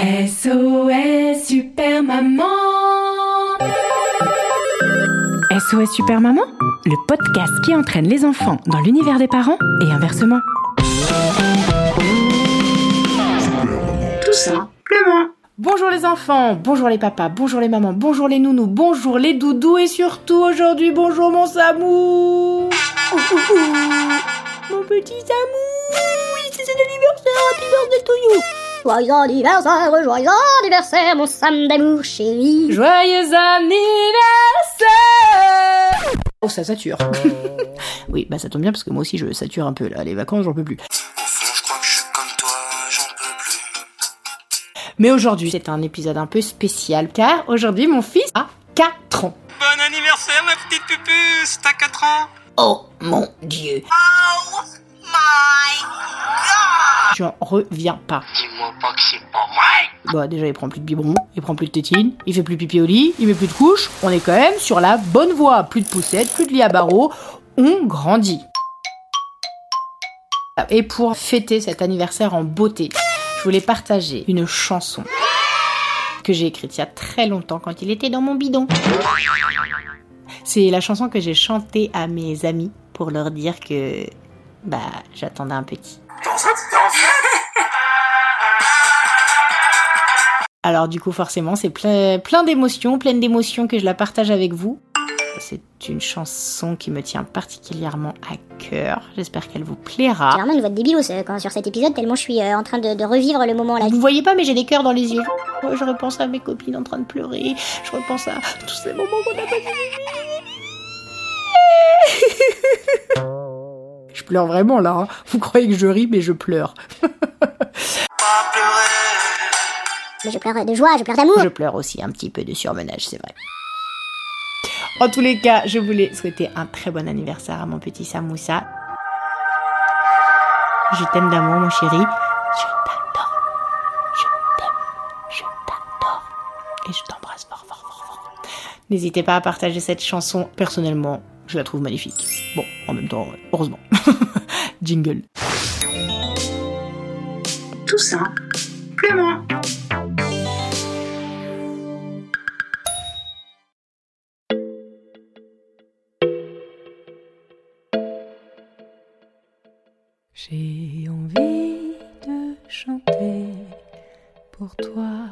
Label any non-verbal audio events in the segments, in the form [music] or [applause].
SOS Super Maman SOS Super Maman, le podcast qui entraîne les enfants dans l'univers des parents et inversement. Tout simplement. Bonjour les enfants, bonjour les papas, bonjour les mamans, bonjour les nounous, bonjour les doudous et surtout aujourd'hui bonjour mon Samou. Mon petit Samou Oui, c'est son anniversaire, happy birthday to you Joyeux anniversaire, joyeux anniversaire, mon Sam d'amour chéri. Joyeux anniversaire Oh, ça sature. [laughs] oui, bah ça tombe bien parce que moi aussi je sature un peu là, les vacances j'en peux plus. Au fond, je crois que je suis comme toi, j'en peux plus. Mais aujourd'hui c'est un épisode un peu spécial car aujourd'hui mon fils a 4 ans. Bon anniversaire, ma petite pupuce, t'as 4 ans Oh mon dieu Oh my god J'en reviens pas. Dis-moi pas que c'est pas vrai Bah déjà il prend plus de biberon, il prend plus de tétine, il fait plus pipi au lit, il met plus de couches, on est quand même sur la bonne voie. Plus de poussettes, plus de lit à barreaux, on grandit. Et pour fêter cet anniversaire en beauté, je voulais partager une chanson que j'ai écrite il y a très longtemps quand il était dans mon bidon. C'est la chanson que j'ai chantée à mes amis pour leur dire que bah j'attendais un petit. Alors du coup forcément c'est plein, plein d'émotions, pleine d'émotions que je la partage avec vous. C'est une chanson qui me tient particulièrement à cœur. J'espère qu'elle vous plaira. J'ai vraiment une voix de débilos euh, quand, sur cet épisode, tellement je suis euh, en train de, de revivre le moment là. Vous voyez pas mais j'ai des cœurs dans les yeux. Oh, je repense à mes copines en train de pleurer. Je repense à tous ces moments qu'on a passés. Je pleure vraiment là. hein. Vous croyez que je ris mais je pleure. [laughs] Mais je pleure de joie, je pleure d'amour. Je pleure aussi un petit peu de surmenage, c'est vrai. En tous les cas, je voulais souhaiter un très bon anniversaire à mon petit Samoussa. Je t'aime d'amour, mon chéri. Je t'adore. Je t'aime. Je t'adore. Et je t'embrasse fort, fort, fort, fort. N'hésitez pas à partager cette chanson. Personnellement, je la trouve magnifique. Bon, en même temps, heureusement. [laughs] Jingle. Tout simplement. J'ai envie de chanter pour toi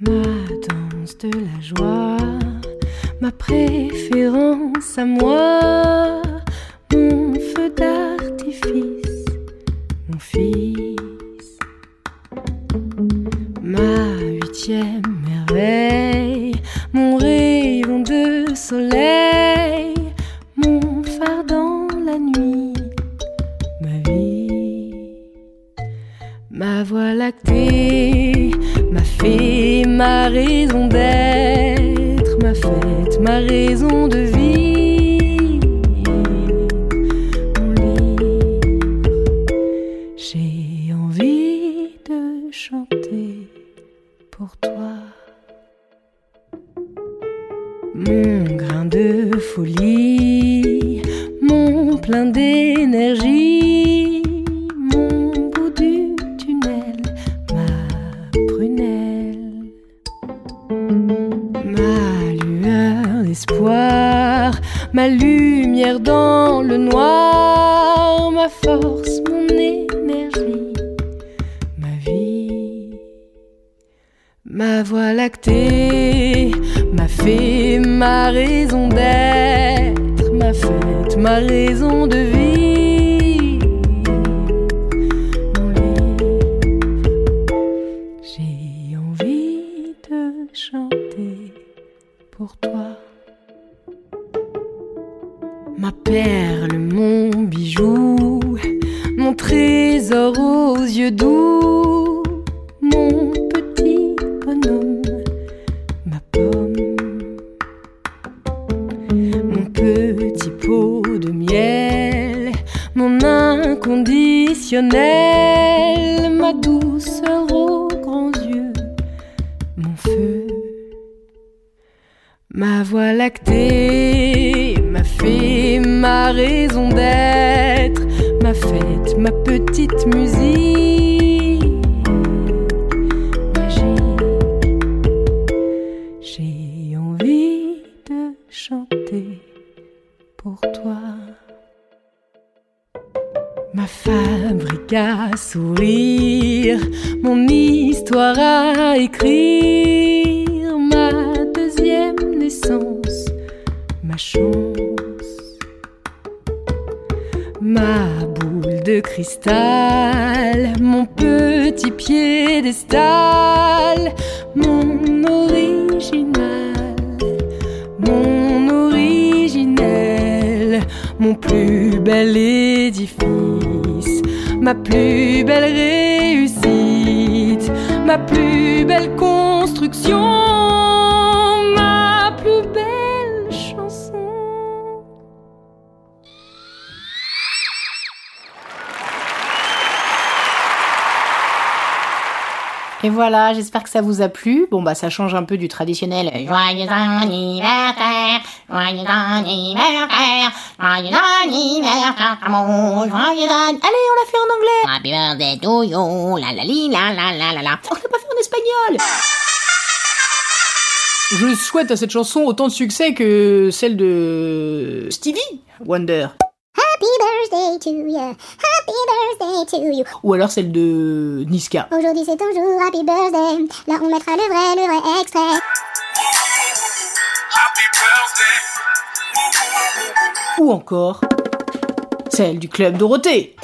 ma danse de la joie, ma préférence à moi, mon feu d'artifice, mon fils, ma huitième merveille, mon rayon de soleil, mon phare dans la nuit, ma vie, ma voie lactée, ma fée, ma raison d'être, ma raison de vie, mon livre, j'ai envie de chanter pour toi. Mon grain de folie, mon plein d'énergie, lueur d'espoir, ma lumière dans le noir, ma force, mon énergie, ma vie. Ma voie lactée, ma fée, ma raison d'être, ma fête, ma raison de vie. Ma perle, mon bijou, mon trésor aux yeux doux, mon petit bonhomme, ma pomme, mon petit pot de miel, mon inconditionnel, ma douceur aux grands yeux, mon feu, ma voix lactée, ma raison d'être, ma fête, ma petite musique. J'ai envie de chanter pour toi. Ma fabrique à sourire, mon histoire à écrire, ma deuxième naissance, ma chance. Ma boule de cristal, mon petit piédestal, mon original, mon originel, mon plus bel édifice, ma plus belle réussite, ma plus belle construction, Et voilà, j'espère que ça vous a plu. Bon bah ça change un peu du traditionnel. Joyeux anniversaire, joyeux anniversaire, joyeux anniversaire, mon joyeux an- Allez, on l'a fait en anglais. Happy birthday to you, la la li, la la la la la. On l'a pas fait en espagnol. Je souhaite à cette chanson autant de succès que celle de Stevie Wonder. Happy birthday to you, happy birthday to you. Ou alors celle de Niska. Aujourd'hui c'est ton jour, happy birthday. Là on mettra le vrai, le vrai extrait. Happy birthday. Ou encore celle du Club Dorothée.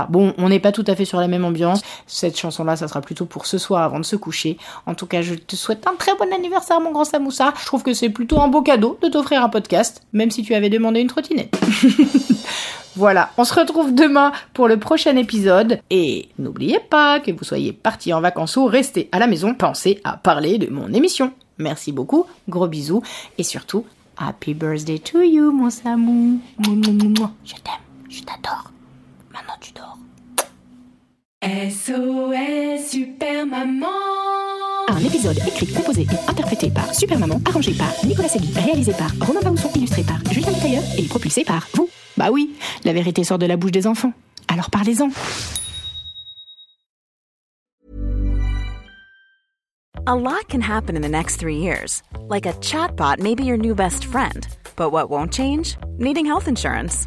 Ah, bon, on n'est pas tout à fait sur la même ambiance. Cette chanson-là, ça sera plutôt pour ce soir avant de se coucher. En tout cas, je te souhaite un très bon anniversaire, mon grand Samoussa. Je trouve que c'est plutôt un beau cadeau de t'offrir un podcast, même si tu avais demandé une trottinette. [laughs] Voilà, on se retrouve demain pour le prochain épisode. Et n'oubliez pas que vous soyez partis en vacances ou restés à la maison, pensez à parler de mon émission. Merci beaucoup, gros bisous et surtout, happy birthday to you, mon Samou. Je t'aime, je t'adore. Maintenant tu dors. SOS Super Maman Un épisode écrit, composé et interprété par Super Maman, arrangé par Nicolas Segui, réalisé par Romain Bausson, illustré par Julien Tailleur et propulsé par vous. Bah oui, la vérité sort de la bouche des enfants. Alors parlez-en. A lot can happen in the next three years. Like a chatbot may be your new best friend. But what won't change? Needing health insurance.